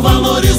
valores